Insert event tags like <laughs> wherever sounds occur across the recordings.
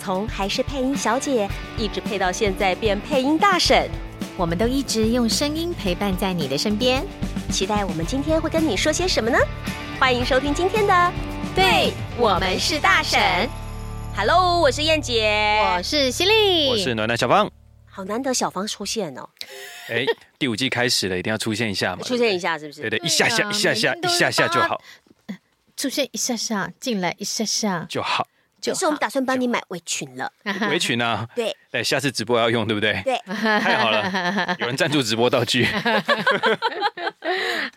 从还是配音小姐，一直配到现在变配音大婶，我们都一直用声音陪伴在你的身边。期待我们今天会跟你说些什么呢？欢迎收听今天的《对我们是大婶》。Hello，我是燕姐，我是犀利，我是暖暖小芳。好难得小芳出现哦。哎，第五季开始了，一定要出现一下嘛。出现一下是不是？对对，一下下一下下一下下就好。出现一下下，进来一下下就好。就是我们打算帮你买围裙了，围裙啊，<laughs> 对，哎，下次直播要用，对不对？对，太好了，有人赞助直播道具。<laughs>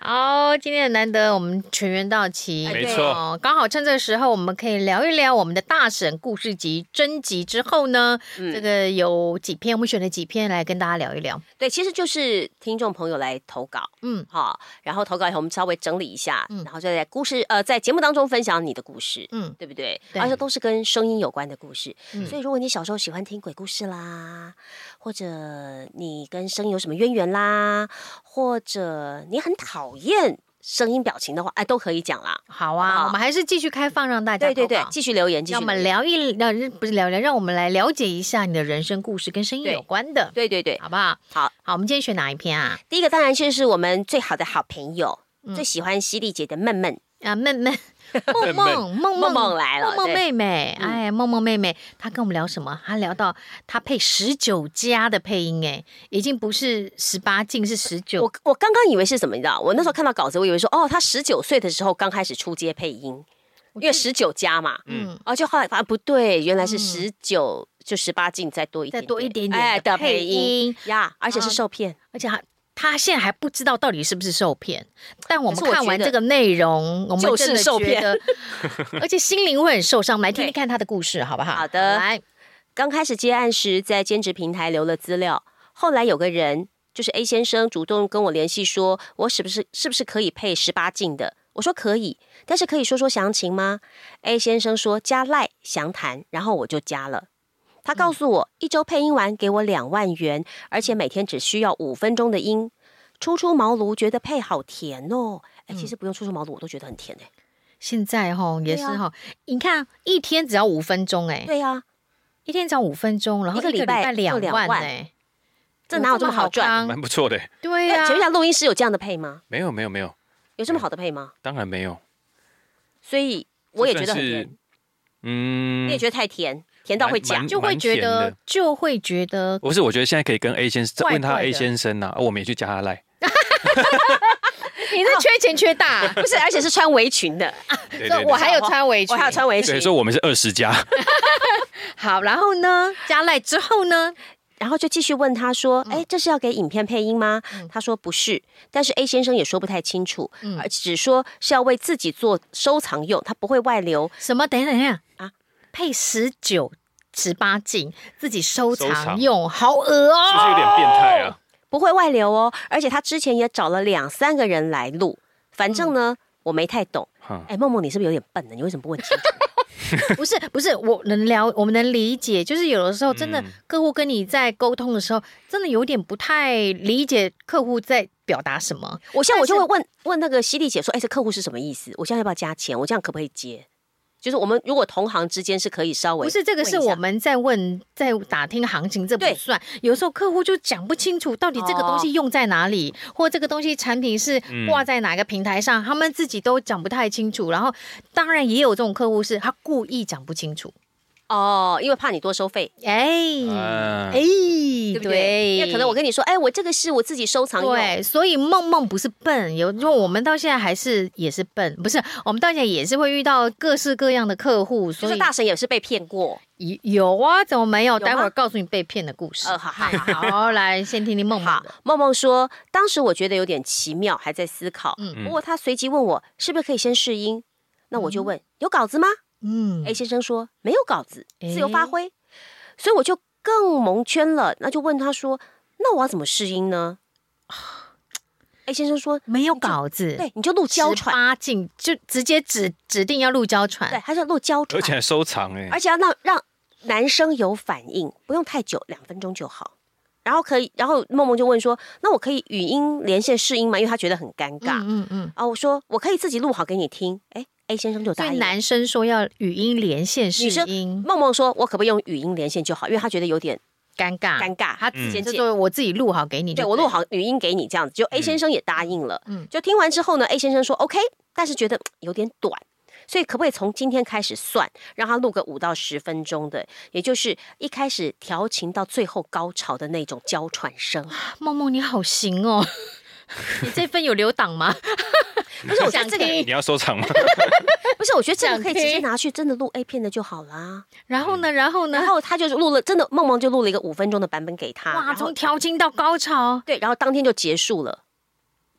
好，今天很难得，我们全员到齐，没错，刚好趁这个时候，我们可以聊一聊我们的大婶故事集征集之后呢，这个有几篇，我们选了几篇来跟大家聊一聊。对，其实就是听众朋友来投稿，嗯，好，然后投稿以后我们稍微整理一下，然后再在故事呃在节目当中分享你的故事，嗯，对不对？而且都是跟声音有关的故事，所以如果你小时候喜欢听鬼故事啦，或者你跟声音有什么渊源啦，或者你很讨厌声音表情的话，哎，都可以讲啦。好啊，好，我们还是继续开放，让大家对对对继续留言，继续。让我们聊一聊，不是聊聊，让我们来了解一下你的人生故事跟声音有关的。对对对，好不好？好好，我们今天选哪一篇啊？第一个当然就是我们最好的好朋友，嗯、最喜欢犀利姐的闷闷啊，闷闷。<laughs> 梦梦梦梦梦来了，梦梦妹妹，哎，梦梦妹妹，她跟我们聊什么？她聊到她配十九加的配音，哎，已经不是十八禁，是十九。我我刚刚以为是什么？你知道？我那时候看到稿子，我以为说，哦，她十九岁的时候刚开始出街配音，因为十九加嘛，嗯，哦，就后来发现不对，原来是十九就十八禁再多一点，再多一点点的配音呀，而且是受骗，而且还。他现在还不知道到底是不是受骗，但我们看完这个内容，我们就是受骗，<laughs> 而且心灵会很受伤。来听听看他的故事，好不好？好的。来，刚开始接案时，在兼职平台留了资料，后来有个人，就是 A 先生，主动跟我联系，说我是不是是不是可以配十八禁的？我说可以，但是可以说说详情吗？A 先生说加赖详谈，然后我就加了。他告诉我，一周配音完给我两万元，而且每天只需要五分钟的音。初出茅庐，觉得配好甜哦。哎，其实不用初出茅庐，我都觉得很甜哎。现在哈也是哈，你看一天只要五分钟哎。对呀，一天只要五分钟，然后一个礼拜两万哎，这哪有这么好赚？蛮不错的。对呀，请问一下，录音师有这样的配吗？没有，没有，没有。有这么好的配吗？当然没有。所以我也觉得很甜。嗯，你也觉得太甜？甜到会假，就会觉得，就会觉得。不是，我觉得现在可以跟 A 先生问他 A 先生呐，我们也去加他赖。<laughs> 你是缺钱缺大，<laughs> 不是，而且是穿围裙的。我还有穿围裙，我还有穿围裙。所以说我们是二十加。<laughs> 好，然后呢，加赖之后呢，然后就继续问他说：“哎，这是要给影片配音吗？”他说：“不是。”但是 A 先生也说不太清楚，而只说是要为自己做收藏用，他不会外流。什么？等一下，等一下啊！配十九、十八禁，自己收藏用，好恶哦！是不是有点变态啊？不会外流哦，而且他之前也找了两三个人来录，反正呢，我没太懂。哎，梦梦，你是不是有点笨呢？你为什么不问清楚？<laughs> 不是，不是，我能聊，我们能理解，就是有的时候真的客户跟你在沟通的时候，真的有点不太理解客户在表达什么。我现在我就会问问那个犀利姐说：“哎，这客户是什么意思？我现在要不要加钱？我这样可不可以接？”就是我们如果同行之间是可以稍微不是这个是我们在问在打听行情，这不算。有时候客户就讲不清楚到底这个东西用在哪里，或这个东西产品是挂在哪个平台上，他们自己都讲不太清楚。然后当然也有这种客户是他故意讲不清楚。哦，因为怕你多收费，哎哎，对不对？因为可能我跟你说，哎，我这个是我自己收藏用，对，所以梦梦不是笨，有，因为我们到现在还是也是笨，不是，我们到现在也是会遇到各式各样的客户，所以大神也是被骗过，有有啊，怎么没有？待会儿告诉你被骗的故事。呃，好好好，好，来先听听梦梦。梦梦说，当时我觉得有点奇妙，还在思考。嗯，不过他随即问我是不是可以先试音，那我就问有稿子吗？嗯，A 先生说没有稿子，自由发挥。所以我就更蒙圈了。那就问他说：“那我要怎么试音呢？” A <sighs> 先生说：“没有稿子，对，你就录娇喘，八禁就直接指指定要录娇喘，对，他说录娇喘，而且还收藏哎，而且要让让男生有反应，不用太久，两分钟就好。然后可以，然后梦梦就问说：那我可以语音连线试音吗？因为他觉得很尴尬，嗯嗯，嗯。啊，我说我可以自己录好给你听。哎，A 先生就答应。男生说要语音连线试音，梦梦说我可不可以用语音连线就好？因为他觉得有点。”尴尬，尴尬。他之前就说我自己录好给你，对，我录好语音给你这样子。就 A 先生也答应了，嗯，就听完之后呢，A 先生说 OK，但是觉得有点短，所以可不可以从今天开始算，让他录个五到十分钟的，也就是一开始调情到最后高潮的那种娇喘声。梦梦你好行哦，你这份有留档吗？不是，我想这个你要收藏吗？<laughs> 不是，我觉得这个可以直接拿去真的录 A 片的就好啦。然后呢，然后呢，然后他就录了，真的梦梦就录了一个五分钟的版本给他。哇，从调情到高潮，对，然后当天就结束了。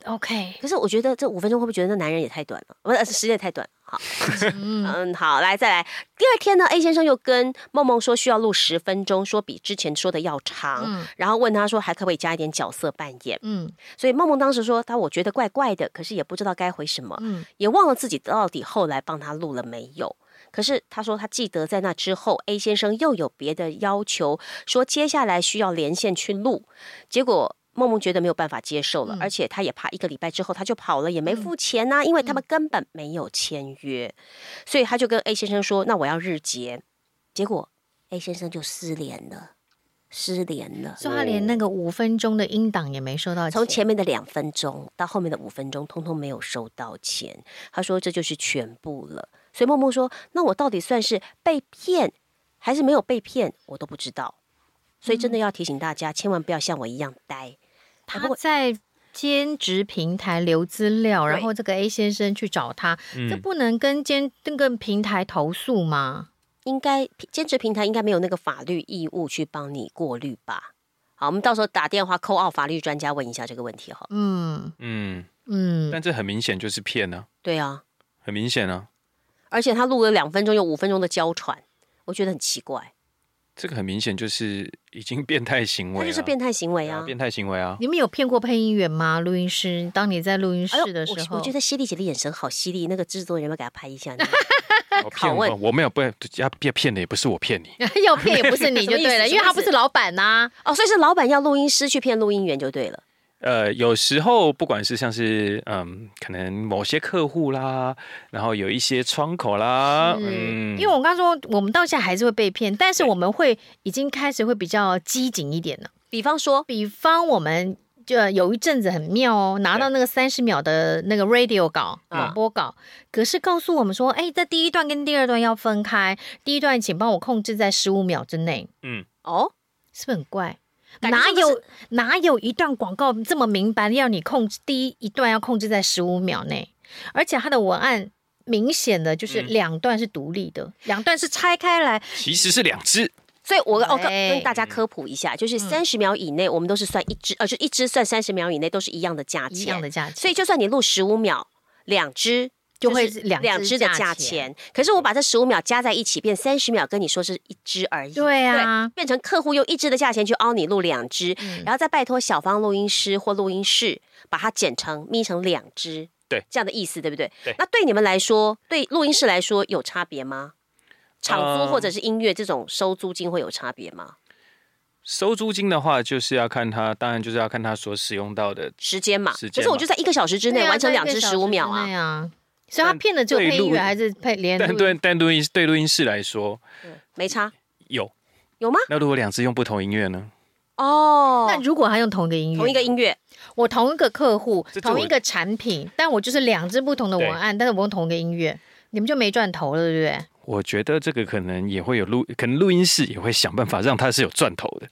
OK，可是我觉得这五分钟会不会觉得那男人也太短了？不是，时间也太短。好，<laughs> 嗯，好，来再来。第二天呢，A 先生又跟梦梦说需要录十分钟，说比之前说的要长。嗯，然后问他说还可不可以加一点角色扮演？嗯，所以梦梦当时说他我觉得怪怪的，可是也不知道该回什么。嗯，也忘了自己到底后来帮他录了没有。可是他说他记得在那之后，A 先生又有别的要求，说接下来需要连线去录，结果。梦梦觉得没有办法接受了，嗯、而且他也怕一个礼拜之后他就跑了，也没付钱呐、啊，嗯、因为他们根本没有签约，所以他就跟 A 先生说：“那我要日结。”结果 A 先生就失联了，失联了，所以他连那个五分钟的音档也没收到钱，从前面的两分钟到后面的五分钟，通通没有收到钱。他说这就是全部了。所以梦梦说：“那我到底算是被骗还是没有被骗？我都不知道。”所以真的要提醒大家，千万不要像我一样呆。他在兼职平台留资料，然后这个 A 先生去找他，嗯、这不能跟兼那个平台投诉吗？应该兼职平台应该没有那个法律义务去帮你过滤吧？好，我们到时候打电话 call out 法律专家问一下这个问题哈。嗯嗯嗯，但这很明显就是骗呢、啊。对啊，很明显啊。而且他录了两分钟，有五分钟的娇喘，我觉得很奇怪。这个很明显就是已经变态行为，他就是变态行为啊！变态行为啊！你们有骗过配音员吗？录音师，当你在录音室的时候，哎、我，我觉得犀利姐的眼神好犀利，那个制作人要给他拍一下。<laughs> 我骗我，我没有不要要骗的，也不是我骗你，<laughs> 要骗也不是你就对了，因为他不是老板呐、啊。哦，所以是老板要录音师去骗录音员就对了。呃，有时候不管是像是嗯，可能某些客户啦，然后有一些窗口啦，嗯，因为我刚刚说我们到现在还是会被骗，但是我们会已经开始会比较机警一点了。比方说，比方我们就有一阵子很妙哦，拿到那个三十秒的那个 radio 稿广播稿，可是告诉我们说，哎，这第一段跟第二段要分开，第一段请帮我控制在十五秒之内。嗯，哦，是不是很怪？哪有哪有一段广告这么明白，要你控制第一一段要控制在十五秒内，而且它的文案明显的就是两段是独立的，嗯、两段是拆开来，其实是两支。所以我跟，我跟跟大家科普一下，就是三十秒以内，我们都是算一支，呃，就一支算三十秒以内都是一样的价钱，一样的价钱。所以就算你录十五秒，两支。就会两两支的价钱，可是我把这十五秒加在一起变三十秒，跟你说是一支而已。对啊，变成客户用一支的价钱去凹你录两支，嗯、然后再拜托小方录音师或录音室把它剪成眯成两支。对，这样的意思对不对？对。那对你们来说，对录音室来说有差别吗？场租或者是音乐这种收租金会有差别吗？收租金的话，就是要看他，当然就是要看他所使用到的时间嘛。时间。可是我就在一个小时之内完成两支十五秒啊。所以他骗的就配音员还是配连？但对但录音对录音室来说，没差。有有吗？那如果两只用不同音乐呢？哦，那如果他用同一个音乐，同一个音乐，我同一个客户，同一个产品，但我就是两只不同的文案，但是我用同一个音乐，你们就没赚头了，对不对？我觉得这个可能也会有录，可能录音室也会想办法让他是有赚头的。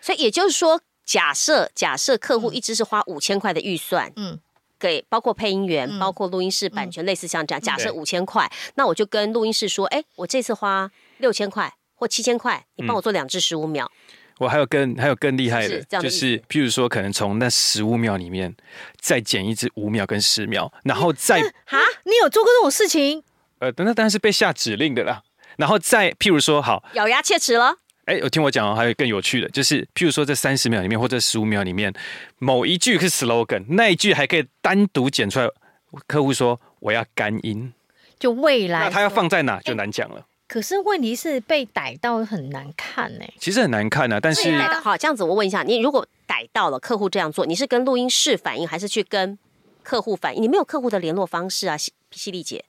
所以也就是说，假设假设客户一直是花五千块的预算，嗯。给包括配音员，嗯、包括录音室版权，嗯、类似像这样，假设五千块，那我就跟录音室说，哎，我这次花六千块或七千块，你帮我做两至十五秒。我还有更还有更厉害的，是的就是譬如说，可能从那十五秒里面再剪一支五秒跟十秒，然后再哈，你有做过这种事情？呃，那当然是被下指令的啦。然后再譬如说，好，咬牙切齿了。哎，我听我讲哦，还有更有趣的，就是譬如说这三十秒里面或者十五秒里面，某一句是 slogan，那一句还可以单独剪出来。客户说我要干音，就未来，那他要放在哪就难讲了。可是问题是被逮到很难看呢。其实很难看啊，但是好，这样子我问一下，你如果逮到了客户这样做，你是跟录音室反映，还是去跟客户反映？你没有客户的联络方式啊，犀犀利姐。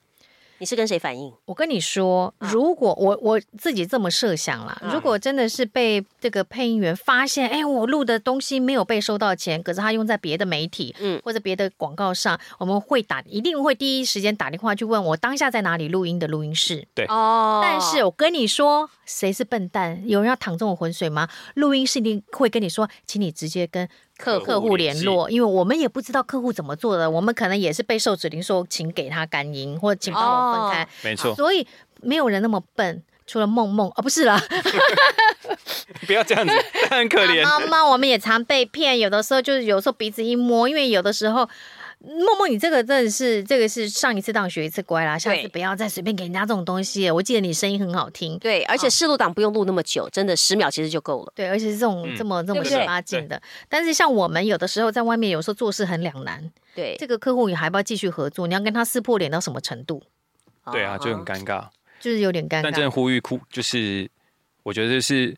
你是跟谁反映？我跟你说，如果我我自己这么设想啦，如果真的是被这个配音员发现，哎，我录的东西没有被收到钱，可是他用在别的媒体，嗯，或者别的广告上，我们会打，一定会第一时间打电话去问我当下在哪里录音的录音室。对。哦，但是我跟你说，谁是笨蛋？有人要淌这种浑水吗？录音室一定会跟你说，请你直接跟。客客户联络，因为我们也不知道客户怎么做的，我们可能也是被受指令说，请给他干音，或者请帮我分开，没错。所以没有人那么笨，除了梦梦哦，不是啦，<laughs> 不要这样子，很可怜。妈妈，我们也常被骗，有的时候就是有时候鼻子一摸，因为有的时候。梦梦，你这个真的是，这个是上一次当学一次乖啦，下次不要再随便给人家这种东西。我记得你声音很好听，对，而且试录档不用录那么久，真的十秒其实就够了。对，而且是这种、嗯、这么这么十八禁的。但是像我们有的时候在外面，有时候做事很两难。对，这个客户你还要不要继续合作？你要跟他撕破脸到什么程度？对啊，就很尴尬，就是有点尴尬。但真的呼吁哭，就是我觉得是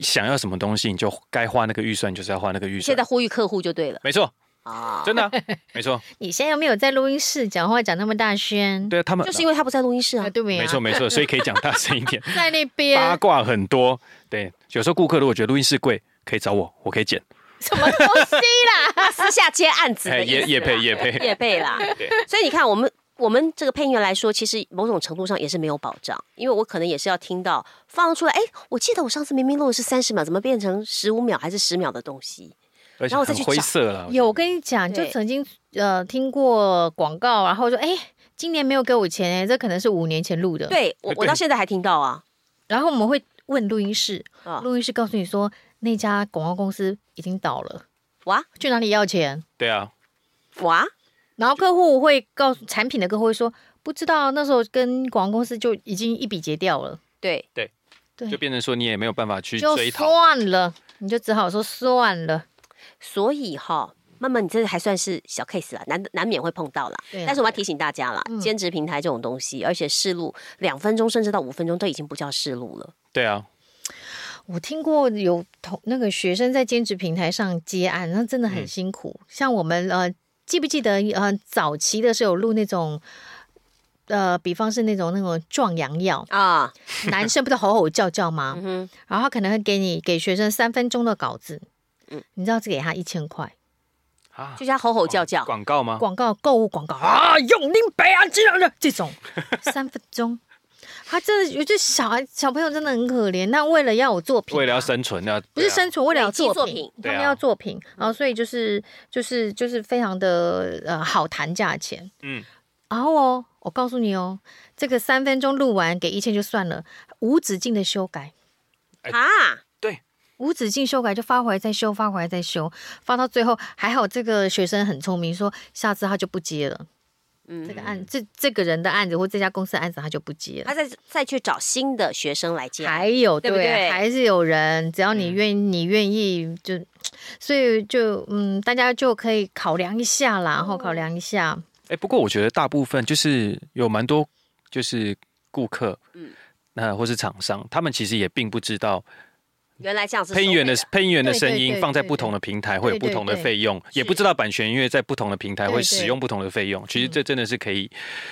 想要什么东西，你就该花那个预算，就是要花那个预算。现在呼吁客户就对了，没错。啊，真的、啊，<laughs> 没错。你现在又没有在录音室讲话讲那么大声？对他们就是因为他不在录音室啊，对不对？没错，没错，所以可以讲大声一点。<laughs> 在那边八卦很多，对，有时候顾客如果觉得录音室贵，可以找我，我可以剪。什么东西啦？私下接案子的业业配也配也配啦。<laughs> 对，所以你看，我们我们这个配音员来说，其实某种程度上也是没有保障，因为我可能也是要听到放出来，哎，我记得我上次明明录的是三十秒，怎么变成十五秒还是十秒的东西？然后我再去灰色了。有，我跟你讲，就曾经呃听过广告，然后说，哎，今年没有给我钱，哎，这可能是五年前录的。对，我我到现在还听到啊。然后我们会问录音室，录音室告诉你说，那家广告公司已经倒了。哇，去哪里要钱？对啊。哇，然后客户会告诉产品的客户会说，不知道，那时候跟广告公司就已经一笔结掉了。对对对，就变成说你也没有办法去追讨。就算了，你就只好说算了。所以哈，慢慢你这还算是小 case 啦，难难免会碰到啦。对，但是我要提醒大家啦，嗯、兼职平台这种东西，而且试录两分钟甚至到五分钟都已经不叫试录了。对啊，我听过有同那个学生在兼职平台上接案，那真的很辛苦。嗯、像我们呃，记不记得呃，早期的时候录那种呃，比方是那种那种壮阳药啊，男生不是吼吼叫叫吗？嗯、然后他可能会给你给学生三分钟的稿子。嗯，你知道只给他一千块。啊，就叫吼吼叫叫。广告吗？广告购物广告。啊，用林北啊这样的这种。<laughs> 三分钟，他真的有些小孩小朋友真的很可怜。那为了要有作品，为了要生存，要不是生存，为了要作品，他们要作品，然后所以就是就是就是非常的呃好谈价钱。嗯，然后哦，我告诉你哦，这个三分钟录完给一千就算了，无止境的修改。啊。无止境修改，就发回来再修，发回来再修，发到最后还好，这个学生很聪明，说下次他就不接了。嗯，这个案这这个人的案子或这家公司的案子他就不接了，他再再去找新的学生来接。还有对，不对，对，还是有人，只要你愿、嗯、你愿意就，所以就嗯，大家就可以考量一下啦，然后考量一下。哎、欸，不过我觉得大部分就是有蛮多就是顾客，嗯，那或是厂商，他们其实也并不知道。原来这样子，配音员的配音员的声音放在不同的平台会有不同的费用，也不知道版权音乐在不同的平台会使用不同的费用。其实这真的是可以，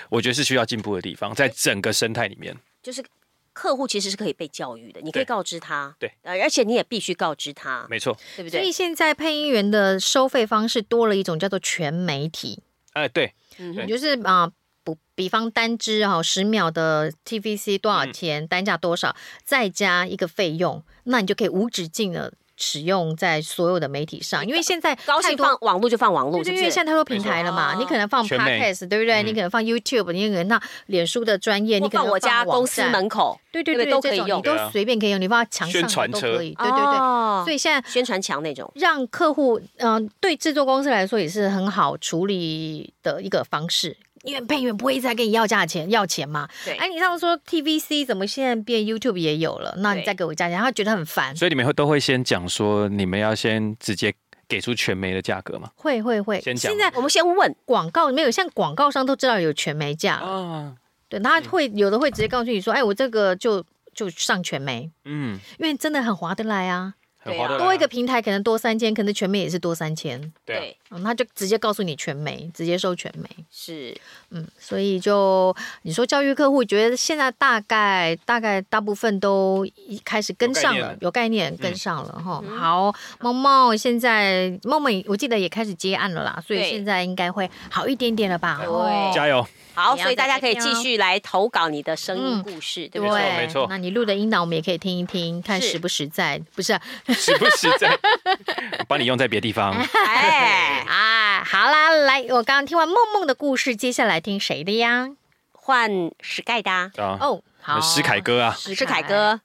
我觉得是需要进步的地方，在整个生态里面。就是客户其实是可以被教育的，你可以告知他，对，而且你也必须告知他，没错，对不对？所以现在配音员的收费方式多了一种叫做全媒体。哎，对，嗯，就是啊。不，比方单支哈十秒的 TVC 多少钱？嗯、单价多少？再加一个费用，那你就可以无止境的使用在所有的媒体上。因为现在高兴放网络就放网络，对，因为现在太多平台了嘛。你可能放 Podcast，对不对？你可能放 YouTube，你可能那脸书的专业，你可能放我家公司门口，对对对，都可以用，你都随便可以用，你放在墙上都可以。对对对，所以现在宣传墙那种，让客户嗯，对制作公司来说也是很好处理的一个方式。因为配音员不会一直在跟你要价钱要钱嘛。对，哎，你上次说 TVC 怎么现在变 YouTube 也有了？那你再给我价钱，他觉得很烦。所以你们会都会先讲说，你们要先直接给出全媒的价格吗？会会会。先讲。现在我们先问广告没有，像广告商都知道有全媒价啊。对，他会有的会直接告诉你说，哎，我这个就就上全媒。嗯，因为真的很划得来啊。很划得来啊。多一个平台可能多三千，可能全媒也是多三千。对。嗯，他就直接告诉你全媒，直接收全媒。是，嗯，所以就你说教育客户，觉得现在大概大概大部分都开始跟上了，有概念，有概念跟上了哈。嗯、好，猫猫现在猫猫我记得也开始接案了啦，所以现在应该会好一点点了吧？对，加油。好，所以大家可以继续来投稿你的声音故事，嗯、对不对？没错，那你录的音档我们也可以听一听，看实不实在，不是、啊？实不实在？<laughs> 帮你用在别的地方。哎啊，好啦，来，我刚刚听完梦梦的故事，接下来听谁的呀？换史盖的啊。哦，好，史凯哥啊，史凯哥。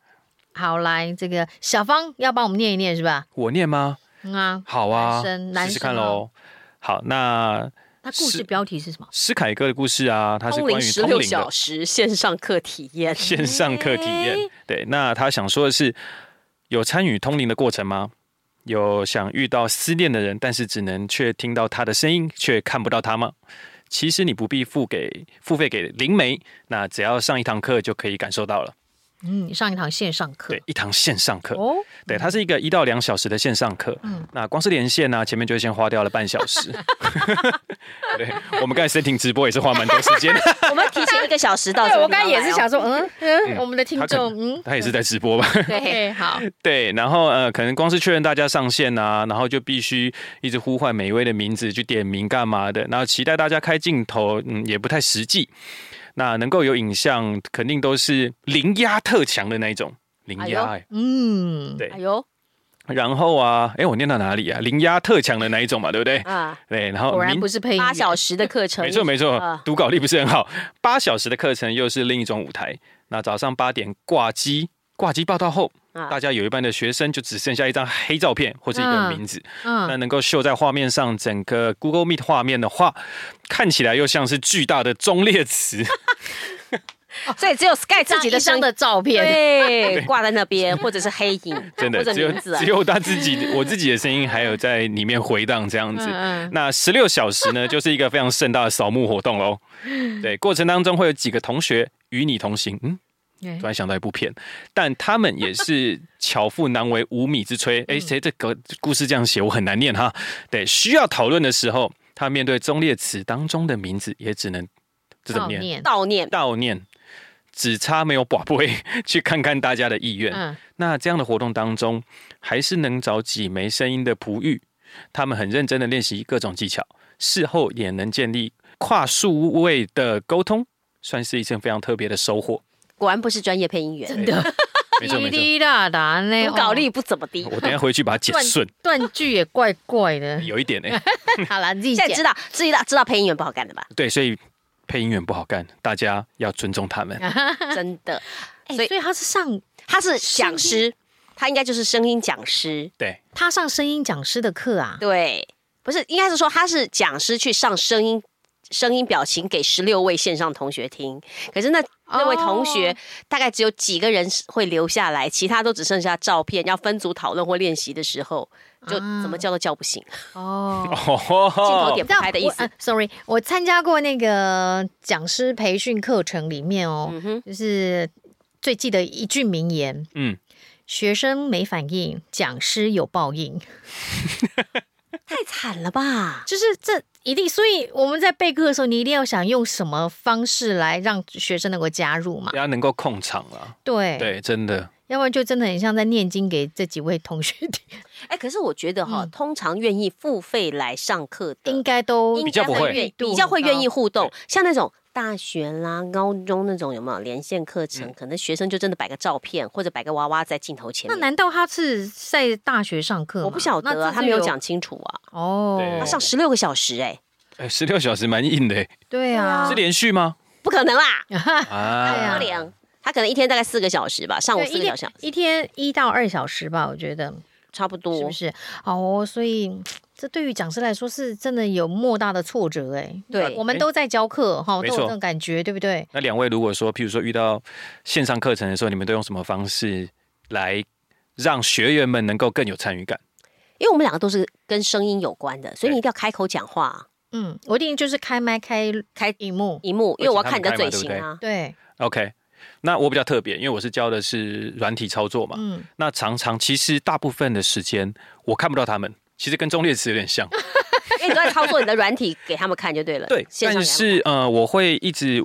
好，来，这个小芳要帮我们念一念是吧？我念吗？嗯啊，好啊，试试看喽。好，那。他故事标题是什么？史凯哥的故事啊，他是关于十六小时线上课体验。线上课体验，对。那他想说的是，有参与通灵的过程吗？有想遇到思念的人，但是只能却听到他的声音，却看不到他吗？其实你不必付给付费给灵媒，那只要上一堂课就可以感受到了。嗯，上一堂线上课，对，一堂线上课，哦，对，它是一个一到两小时的线上课。嗯，那光是连线呢，前面就先花掉了半小时。<laughs> 对，我们刚才 setting 直播也是花蛮多时间。<laughs> 我们提前一个小时到。对，我刚才也是想说，嗯嗯，我们的听众，嗯，他也是在直播吧？对，好，<laughs> 对，然后呃，可能光是确认大家上线啊，然后就必须一直呼唤每一位的名字去点名干嘛的，然后期待大家开镜头，嗯，也不太实际。那能够有影像，肯定都是零压特强的那一种。零压，哎，嗯，对，哎呦，然后啊，哎，我念到哪里啊？零压特强的那一种嘛，对不对？啊，对，然后果然不是配八小时的课程，没错没错，读稿力不是很好，八小时的课程又是另一种舞台。那早上八点挂机，挂机报到后。大家有一半的学生就只剩下一张黑照片或者一个名字，嗯，那能够秀在画面上，整个 Google Meet 画面的话，看起来又像是巨大的忠烈祠，<laughs> 所以只有 Sky 自己的生的照片，对，挂在那边，或者是黑影，<laughs> 真的只有只有他自己，我自己的声音还有在里面回荡这样子。那十六小时呢，<laughs> 就是一个非常盛大的扫墓活动喽。对，过程当中会有几个同学与你同行，嗯。突然想到一部片，但他们也是 <laughs> 巧妇难为无米之炊。哎，谁这个故事这样写，我很难念哈。对，需要讨论的时候，他面对忠烈祠当中的名字，也只能这怎么念？悼念，悼念，只差没有宝贝去看看大家的意愿。嗯，那这样的活动当中，还是能找几枚声音的璞玉，他们很认真的练习各种技巧，事后也能建立跨数位的沟通，算是一件非常特别的收获。果然不是专业配音员，真的，没 <laughs> 错没错，读稿 <laughs> 力不怎么地。我等下回去把它剪顺，断句也怪怪的，<laughs> 有一点呢。好了，你自己现在知道，自己知道知道配音员不好干的吧？对，所以配音员不好干，大家要尊重他们。真的，所以所以他是上，他是讲师，他应该就是声音讲师。对，他上声音讲师的课啊？对，不是，应该是说他是讲师去上声音。声音表情给十六位线上同学听，可是那那位同学大概只有几个人会留下来，其他都只剩下照片。要分组讨论或练习的时候，就怎么叫都叫不醒。哦，镜头点不开的意思。Sorry，我参加过那个讲师培训课程里面哦，就是最记得一句名言，嗯，学生没反应，讲师有报应。<laughs> 太惨了吧！就是这一定，所以我们在备课的时候，你一定要想用什么方式来让学生能够加入嘛？要能够控场啊！对对，真的，要不然就真的很像在念经给这几位同学听。哎，可是我觉得哈，嗯、通常愿意付费来上课的，应该都比较不会，比较会愿意互动，像那种。大学啦、高中那种有没有连线课程？嗯、可能学生就真的摆个照片或者摆个娃娃在镜头前面。那难道他是在大学上课？我不晓得、啊，他没有讲清楚啊。哦，他上十六个小时哎、欸，哎，十六小时蛮硬的、欸。<laughs> 对啊，是连续吗？<laughs> 不可能啦，<laughs> 啊，他可能一天大概四个小时吧，上午四个小时，一天一到二小时吧，我觉得。差不多是不是？哦，所以这对于讲师来说是真的有莫大的挫折哎。对，我们都在教课哈，都有这种感觉，对不对？那两位如果说，譬如说遇到线上课程的时候，你们都用什么方式来让学员们能够更有参与感？因为我们两个都是跟声音有关的，所以你一定要开口讲话。嗯，我一定就是开麦、开开萤幕、萤幕，因为我要看你的嘴型啊。对，OK。那我比较特别，因为我是教的是软体操作嘛。嗯。那常常其实大部分的时间我看不到他们，其实跟忠烈词有点像，<laughs> 因为你都在操作你的软体给他们看就对了。对，但是呃，我会一直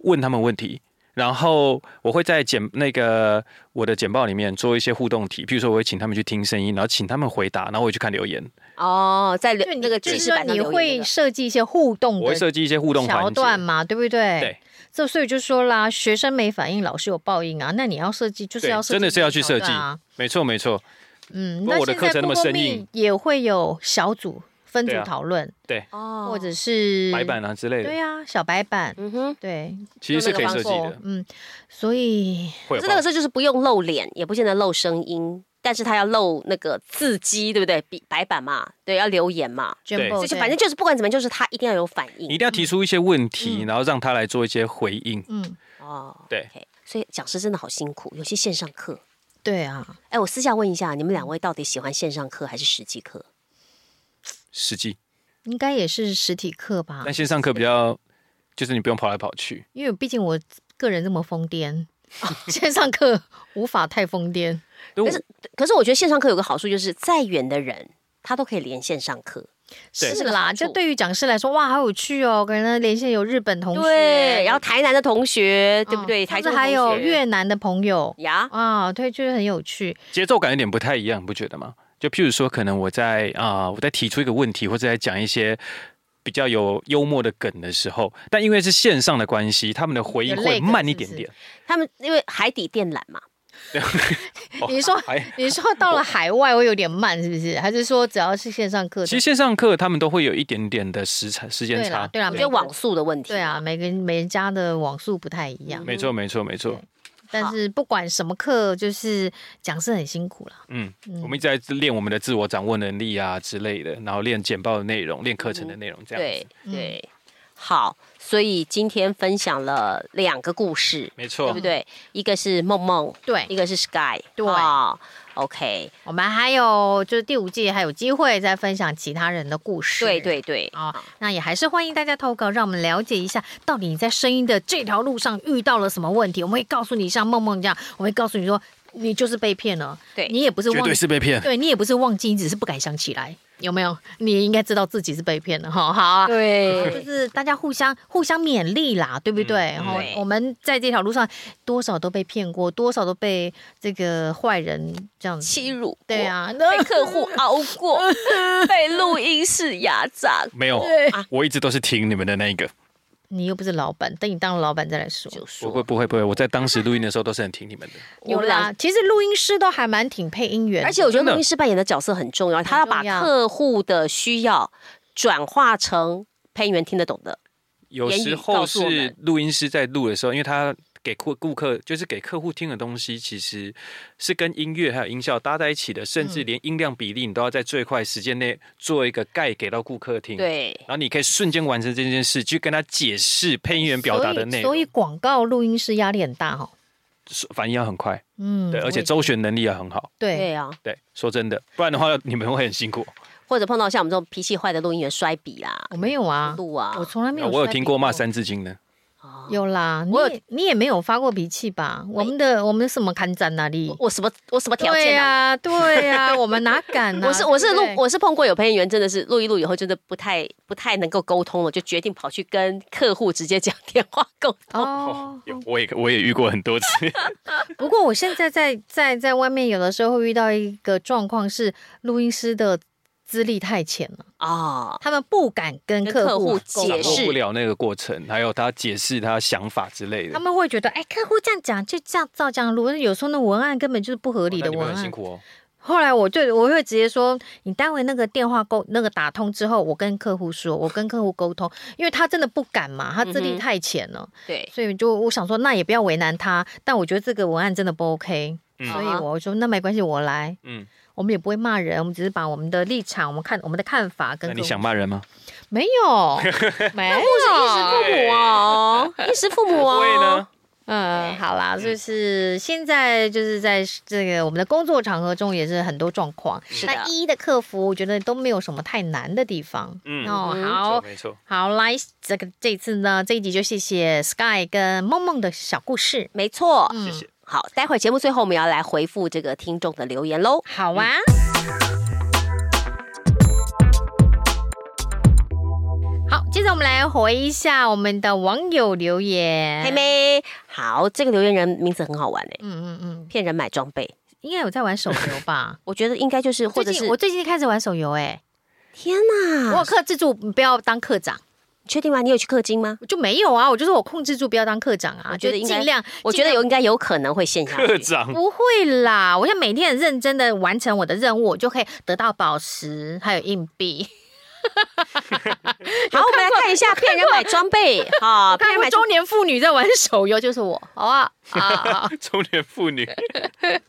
问他们问题。然后我会在简那个我的简报里面做一些互动题，比如说我会请他们去听声音，然后请他们回答，然后我去看留言。哦，在那个记事板上，你会设计一些互动，我会设计一些互动桥段嘛，对不对？对。这所以就说啦，学生没反应，老师有报应啊。那你要设计，就是要设计，真的是要去设计。没错，没错。嗯，那我的课程那么生硬，也会有小组。分组讨论，对，哦或者是白板啊之类的，对啊，小白板，嗯哼，对，其实是可以设计的，嗯，所以，可是那个时候就是不用露脸，也不见得露声音，但是他要露那个字迹，对不对？比白板嘛，对，要留言嘛，对，就反正就是不管怎么样，就是他一定要有反应，一定要提出一些问题，然后让他来做一些回应，嗯，哦，对，所以讲师真的好辛苦，有些线上课，对啊，哎，我私下问一下，你们两位到底喜欢线上课还是实际课？实际。应该也是实体课吧，但线上课比较，就是你不用跑来跑去。因为毕竟我个人这么疯癫，<laughs> 线上课无法太疯癫。可是，可是我觉得线上课有个好处，就是再远的人他都可以连线上课。是啦，就对于讲师来说，哇，好有趣哦！可能连线有日本同学，对，然后台南的同学，对不对？台中还有越南的朋友呀，啊，对，就是很有趣。节奏感有点不太一样，不觉得吗？就譬如说，可能我在啊、呃，我在提出一个问题，或者在讲一些比较有幽默的梗的时候，但因为是线上的关系，他们的回应会慢一点点。是是他们因为海底电缆嘛。<laughs> 你说，你说到了海外会有点慢，是不是？还是说只要是线上课？其实线上课他们都会有一点点的时差、时间差。对啊，我觉得网速的问题。对啊，每个人每人家的网速不太一样。没错，没错，没错。但是不管什么课，就是讲师很辛苦了。嗯，我们一直在练我们的自我掌握能力啊之类的，然后练简报的内容，练课程的内容，这样子。对对，好，所以今天分享了两个故事，没错，对不对？一个是梦梦，对，一个是 Sky，对。OK，我们还有就是第五季还有机会再分享其他人的故事。对对对，啊，那也还是欢迎大家投稿，让我们了解一下，到底你在声音的这条路上遇到了什么问题。我们会告诉你，像梦梦这样，我会告诉你说，你就是被骗了。对，你也不是忘记，绝对是被骗。对，你也不是忘记，你只是不敢想起来。有没有？你应该知道自己是被骗了哈。好啊，对，就是大家互相互相勉励啦，对不对？然后、嗯、我们在这条路上，多少都被骗过，多少都被这个坏人这样欺辱。对啊，被客户熬过，<laughs> 被录音室压榨。没有，我一直都是听你们的那一个。你又不是老板，等你当了老板再来说。就说不会不会不会，我在当时录音的时候都是很听你们的。<laughs> 有啦，其实录音师都还蛮挺配音员，而且我觉得录音师扮演的角色很重要，他要把客户的需要转化成配音员听得懂的。有时候是录音师在录的时候，因为他。给顾顾客就是给客户听的东西，其实是跟音乐还有音效搭在一起的，甚至连音量比例你都要在最快时间内做一个盖给到顾客听。对，然后你可以瞬间完成这件事，去跟他解释配音员表达的内容。所以广告录音师压力很大哈，反应要很快，嗯，对，而且周旋能力要很好。对对啊，对，说真的，不然的话你们会很辛苦。<laughs> 或者碰到像我们这种脾气坏的录音员摔笔啦，我没有啊，录啊，我从来没有。我有听过骂三字经的。有啦，我你，你也没有发过脾气吧？我们的我们什么看展哪里？我什么我什么条件啊？对呀，对呀，<laughs> 我们哪敢啊？我是我是录我是碰过有配音员真的是录一录以后，真的不太不太能够沟通了，就决定跑去跟客户直接讲电话沟通。哦，我也我也遇过很多次。<laughs> 不过我现在在在在外面有的时候会遇到一个状况是录音师的。资历太浅了啊，他们不敢跟客户解释不了那个过程，还有他解释他想法之类的。他们会觉得，哎，客户这样讲就这样照这样录，有时候那文案根本就是不合理的文案。很辛苦哦。后来我就我会直接说，你待会那个电话沟那个打通之后，我跟客户说，我跟客户沟通，因为他真的不敢嘛，<laughs> 他资历太浅了。对，所以就我想说，那也不要为难他。但我觉得这个文案真的不 OK，所以我说那没关系，我来。嗯。我们也不会骂人，我们只是把我们的立场、我们看我们的看法跟。那你想骂人吗？没有，<laughs> 没有，是衣食父母哦，衣食父母哦。会呢？嗯，好啦，就是现在就是在这个我们的工作场合中，也是很多状况。是的，那一一的客服，我觉得都没有什么太难的地方。嗯，哦，好，没错，好，来，这个这次呢，这一集就谢谢 Sky 跟梦梦的小故事。没错，谢谢。好，待会儿节目最后我们要来回复这个听众的留言喽。好啊。好，接着我们来回一下我们的网友留言。嘿妹，好，这个留言人名字很好玩哎。嗯嗯嗯，骗人买装备，应该有在玩手游吧？<laughs> 我觉得应该就是，或者是我最近开始玩手游哎。天哪！我有克制住不要当课长，你确定吗？你有去氪金吗？就没有啊，我就说我控制住不要当课长啊。我觉得尽量，我觉得有应该有可能会陷下去。课长不会啦，我想每天很认真的完成我的任务，我就可以得到宝石还有硬币。<laughs> 好，我们来看一下骗人买装备。<laughs> 好，骗人买中年妇女在玩手游，就是我，好啊。啊，<laughs> 中年妇女，哎，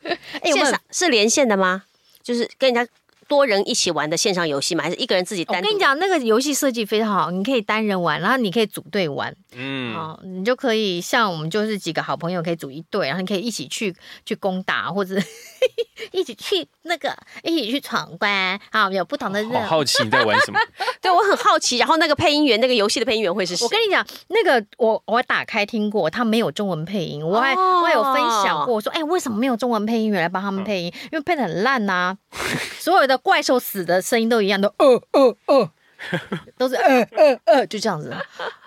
我们是连线的吗？就是跟人家。多人一起玩的线上游戏吗？还是一个人自己单？我跟你讲，那个游戏设计非常好，你可以单人玩，然后你可以组队玩。嗯，哦，你就可以像我们就是几个好朋友可以组一队，然后你可以一起去去攻打，或者 <laughs> 一起去那个一起去闯关。好，有不同的任务。好好奇你在玩什么？<laughs> 对，我很好奇。然后那个配音员，那个游戏的配音员会是谁？我跟你讲，那个我我打开听过，他没有中文配音。我还、哦、我还有分享过，我说哎、欸，为什么没有中文配音员来帮他们配音？嗯、因为配的很烂呐、啊，<laughs> 所有的。怪兽死的声音都一样，都呃呃呃，<laughs> 都是呃呃呃，<laughs> 就这样子。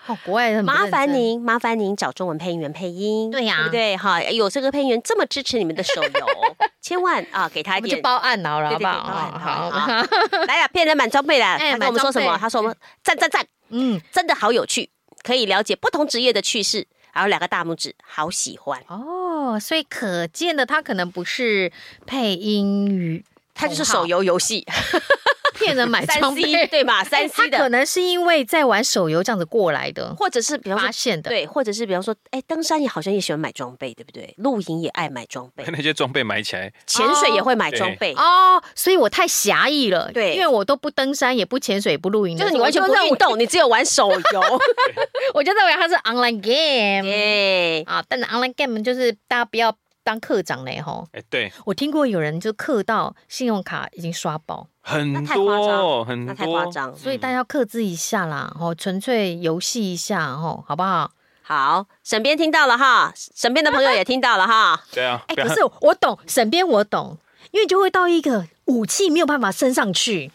好，国外人麻烦您，麻烦您找中文配音员配音，对呀，对不对？哈，有这个配音员这么支持你们的手游，<laughs> 千万啊，给他一点就报案了，好不好？好，来呀，骗人买装备了。他跟我们说什么？他说我们赞赞赞，嗯，真的好有趣，可以了解不同职业的趣事。然后两个大拇指，好喜欢哦。所以可见的，他可能不是配音员。它就是手游游戏，<laughs> 骗人买装备对吧？三 C 的，可能是因为在玩手游这样子过来的，或者是比方说发现的，对，或者是比方说，哎，登山也好像也喜欢买装备，对不对？露营也爱买装备，<laughs> 那些装备买起来，潜水也会买装备哦。所以我太狭义了，对，因为我都不登山，也不潜水，也不露营，就是你完全不运动，<laughs> 你只有玩手游。我就认为它是 online game，啊，但是 online game 就是大家不要。当课长嘞，吼！哎，对，我听过有人就课到信用卡已经刷爆，很多，很多，太夸张，所以大家要克制一下啦，吼，纯粹游戏一下，吼，好不好？好，沈编听到了哈，沈编的朋友也听到了哈，<laughs> 对啊，哎，可是我懂，沈编我懂，因为就会到一个武器没有办法升上去。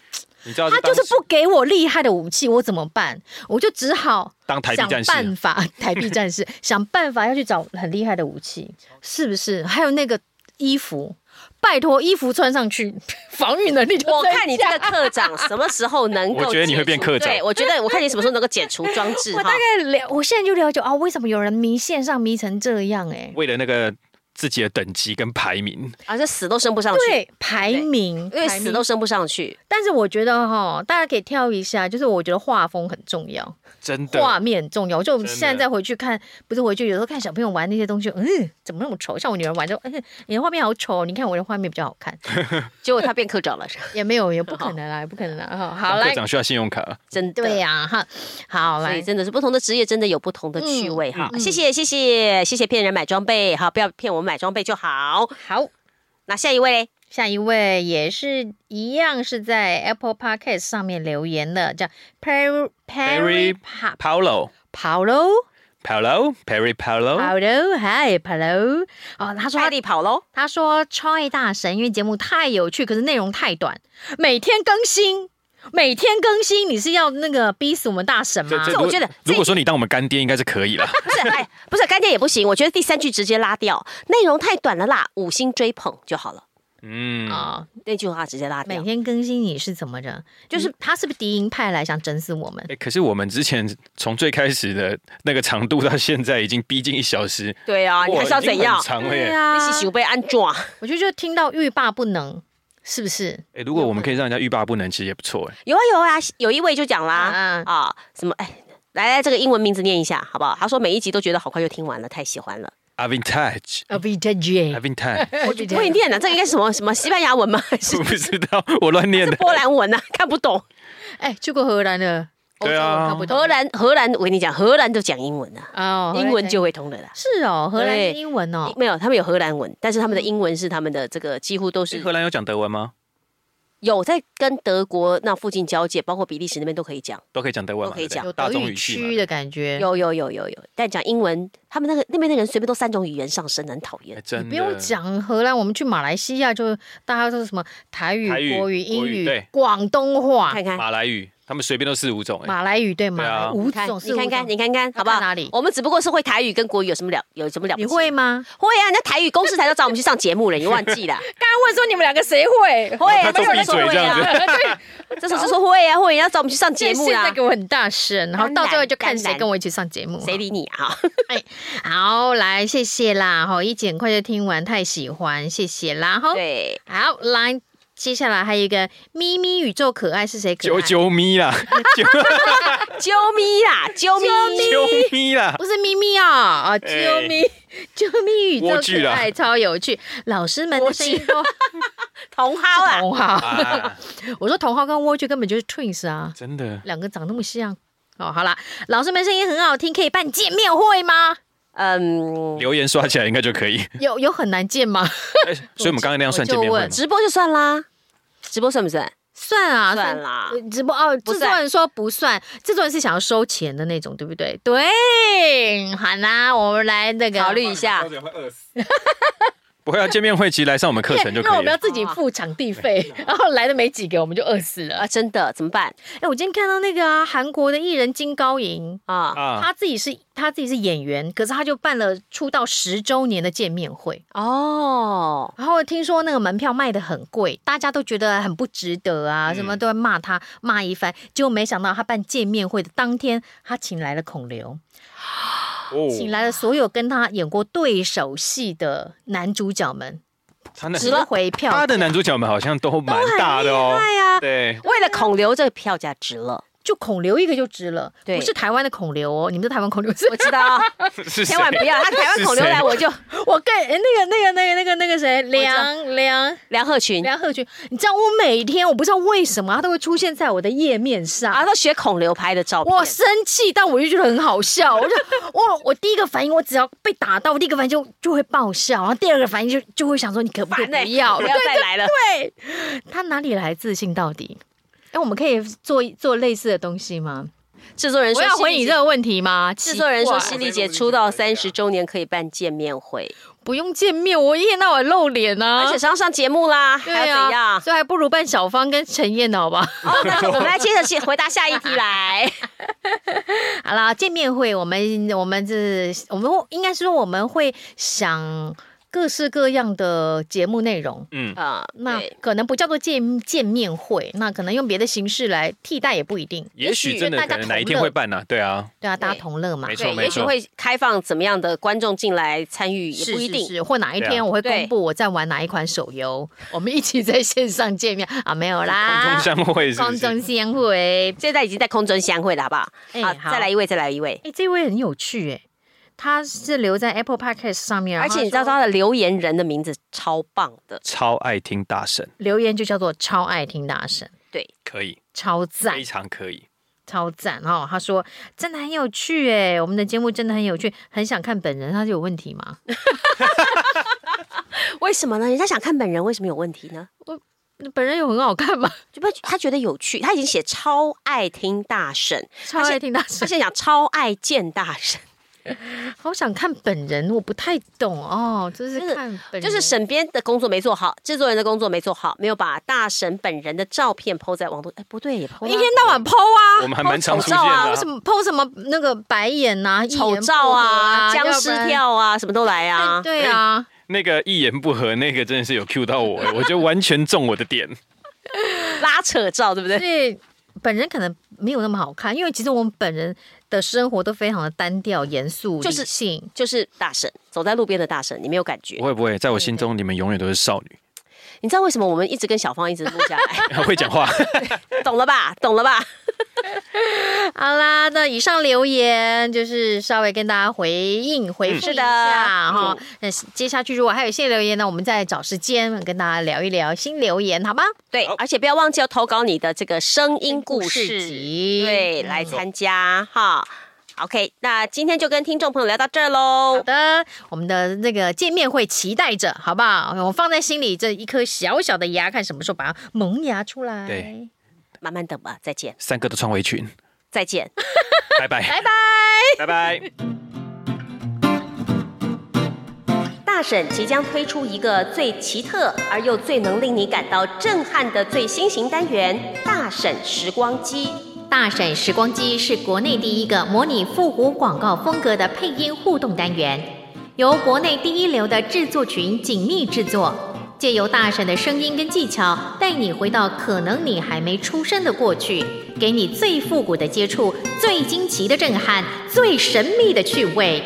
他就是不给我厉害的武器，我怎么办？我就只好当台币战士，想办法，<laughs> 台币战士想办法要去找很厉害的武器，是不是？还有那个衣服，拜托衣服穿上去，防御能力就。我看你这个课长什么时候能够？<laughs> 我觉得你会变课长。对，我觉得我看你什么时候能够解除装置。我大概了，我现在就了解啊，为什么有人迷线上迷成这样？哎，为了那个。自己的等级跟排名，而且死都升不上去。对，排名，因为死都升不上去。但是我觉得哈，大家可以挑一下，就是我觉得画风很重要，真的，画面重要。就我们现在再回去看，不是回去有时候看小朋友玩那些东西，嗯，怎么那么丑？像我女儿玩就，嗯，你的画面好丑，你看我的画面比较好看。<laughs> 结果他变科长了，<laughs> 也没有，也不可能啦，也不可能啦。哈，好，来，科长需要信用卡，真的对呀，哈，好，来，真的是不同的职业，真的有不同的趣味哈。谢谢，谢谢，谢谢骗人买装备，好，不要骗我们买装备就好。好好，那下一位，下一位也是一样，是在 Apple Podcast 上面留言的，叫 Perry Perry Paulo Paulo Paulo Perry Paulo Paulo，Hi Paulo，哦，他说快递跑喽，他说超爱大神，因为节目太有趣，可是内容太短，每天更新。每天更新，你是要那个逼死我们大神吗？这我觉得，如果说你当我们干爹，应该是可以了。<laughs> 不是，哎，不是干爹也不行。我觉得第三句直接拉掉，内容太短了啦，五星追捧就好了。嗯啊，那句话直接拉掉。每天更新你是怎么着？就是他是不是敌营派来想整死我们？哎，可是我们之前从最开始的那个长度到现在已经逼近一小时。对啊，你还是要怎样？长了耶！一起被安装。我觉得就听到欲罢不能。是不是？哎，如果我们可以让人家欲罢不能，其实也不错哎。有啊有啊，有一位就讲啦啊，什么哎，来来，这个英文名字念一下好不好？他说每一集都觉得好快就听完了，太喜欢了。Avintage，Avintage，Avintage，<laughs> 我不会念啊，这个应该是什么什么西班牙文吗？我 <laughs> 不知道，我乱念的。波兰文啊，看不懂。<laughs> 哎，去过荷兰的，对啊，荷兰荷兰，我跟你讲，荷兰都讲英文啊，哦，英文就会通的啦。是哦，荷兰英文哦，没有，他们有荷兰文，但是他们的英文是他们的这个几乎都是。荷兰有讲德文吗？有在跟德国那附近交界，包括比利时那边都可以讲，都可以讲德文，都可以讲。有德语区的感觉。有有有有有，但讲英文，他们那个那边的人随便都三种语言上升，很讨厌。真的，你不用讲荷兰，我们去马来西亚就大家都是什么台语、台语国语、英语、广东话，看看。马来语。他们随便都四五种，马来语对吗？五种，你看看，你看看，好不好？哪里？我们只不过是会台语跟国语有什么了？有什么了不起？你会吗？会啊！那台语公司台都找我们去上节目了，你忘记了？<laughs> 刚刚问说你们两个谁会？会，没有人说会啊。<laughs> 对，这时候就说会啊，会要找我们去上节目啦。现在给我很大声，然后到最后就看谁跟我一起上节目，谁理你啊？哎，好，来，谢谢啦！哈，一姐很快就听完，太喜欢，谢谢啦！哈，对，好，来。接下来还有一个咪咪宇宙可爱是谁？啾啾咪啦，<laughs> 啾咪啦，啾咪。啾咪。啦，不是咪咪啊啊，啾咪啾咪宇宙可爱超有趣，老师们的声音都 <laughs> 同号啊，同号。我说同号跟蜗居根本就是 twins 啊，真的，两个长那么像。哦。好啦，老师们声音很好听，可以办见面会吗？嗯，留言刷起来应该就可以。有有很难见吗？所以我们刚刚那样算见面会，直播就算啦。直播算不算？算啊，算啦。直播哦，制作人说不算，制作人是想要收钱的那种，对不对？对，好啦，我们来那个考虑一下。<laughs> 不会啊，见面会其实来上我们课程就可以了。<laughs> 那我们要自己付场地费，<laughs> 然后来的没几个，我们就饿死了啊！真的怎么办？哎，我今天看到那个啊韩国的艺人金高银啊，他自己是他自己是演员，可是他就办了出道十周年的见面会哦。然后听说那个门票卖的很贵，大家都觉得很不值得啊，什么都要骂他骂一番。结果没想到他办见面会的当天，他请来了孔刘。<gasps> 请来了所有跟他演过对手戏的男主角们，值回票。他的男主角们好像都蛮大的哦。对，为了孔刘，这个票价值了。就孔刘一个就值了，不是台湾的孔刘哦，你们的台湾孔刘，<laughs> 我知道，千万不要，他台湾孔刘来我就 <laughs> 我跟那个那个那个那个那个谁？梁梁。梁鹤群。梁鹤群，你知道我每天我不知道为什么他都会出现在我的页面上，啊，他学孔刘拍的照片，我生气，但我就觉得很好笑，我就 <laughs> 我我第一个反应，我只要被打到，我第一个反应就就会爆笑，然后第二个反应就就会想说你可不可以不要，不要再来了，对，他哪里来自信到底？哎，我们可以做做类似的东西吗？制作人说：“我要回你这个问题吗？”制作人说：“犀利姐出道三十周年可以办见面会，不用见面，我一天到晚露脸啊，而且上上节目啦，对啊，怎样？所以还不如办小芳跟陈燕的好吧？我们来接着去回答下一题来。<laughs> 好了，见面会，我们我们是，我们应该是说我们会想。各式各样的节目内容，嗯啊，那可能不叫做见见面会，那可能用别的形式来替代也不一定。也许真的大家哪一天会办呢？对啊，对啊，大家同乐嘛，没错没错。也许会开放怎么样的观众进来参与，也不一定。是或哪一天我会公布我在玩哪一款手游，我们一起在线上见面啊？没有啦，空中相会，空中相会，现在已经在空中相会了，好不好？好，再来一位，再来一位。哎，这位很有趣，哎。他是留在 Apple Podcast 上面，而且你知道他的留言人的名字超棒的，超爱听大神，留言就叫做超爱听大神，对，可以，超赞，非常可以，超赞哦。他说真的很有趣哎，我们的节目真的很有趣，很想看本人，他是有问题吗？<laughs> 为什么呢？人家想看本人，为什么有问题呢？我本人有很好看吗？就不他觉得有趣，他已经写超爱听大神，超爱听大神，他现在讲超爱见大神。<laughs> 好想看本人，我不太懂哦。就是看本人，就是审编的工作没做好，制作人的工作没做好，没有把大神本人的照片 po 在网络。哎，不对，也 po 一天到晚 po 啊，我们还蛮常出现的。为什么 po 什么那个白眼呐、丑照啊、僵尸跳啊，什么都来啊？对啊，那个一言不合，那个真的是有 cue 到我，<laughs> 我觉得完全中我的点。拉扯照，对不对？所以本人可能没有那么好看，因为其实我们本人。的生活都非常的单调、严肃、就是性，就是大神走在路边的大神，你没有感觉？不会不会，在我心中你们永远都是少女。你知道为什么我们一直跟小芳一直录下来？<laughs> 会讲话，<laughs> 懂了吧？懂了吧？<laughs> 好啦，那以上留言就是稍微跟大家回应回复一下哈。那、嗯、接下去如果还有新留言呢，我们再找时间跟大家聊一聊新留言，好吗？对，而且不要忘记要投稿你的这个声音故事集，对，来参加哈。OK，那今天就跟听众朋友聊到这儿喽。好的，我们的那个见面会期待着，好不好？我放在心里这一颗小小的牙，看什么时候把它萌芽出来。对，慢慢等吧。再见。三哥的穿围裙。再见。<laughs> 拜拜。拜拜。拜拜。大婶即将推出一个最奇特而又最能令你感到震撼的最新型单元——大婶时光机。大婶时光机是国内第一个模拟复古广告风格的配音互动单元，由国内第一流的制作群紧密制作，借由大婶的声音跟技巧，带你回到可能你还没出生的过去，给你最复古的接触、最惊奇的震撼、最神秘的趣味。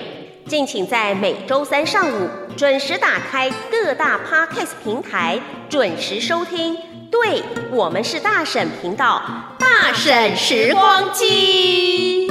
敬请在每周三上午准时打开各大 Podcast 平台，准时收听。对，我们是大婶频道，大婶时光机。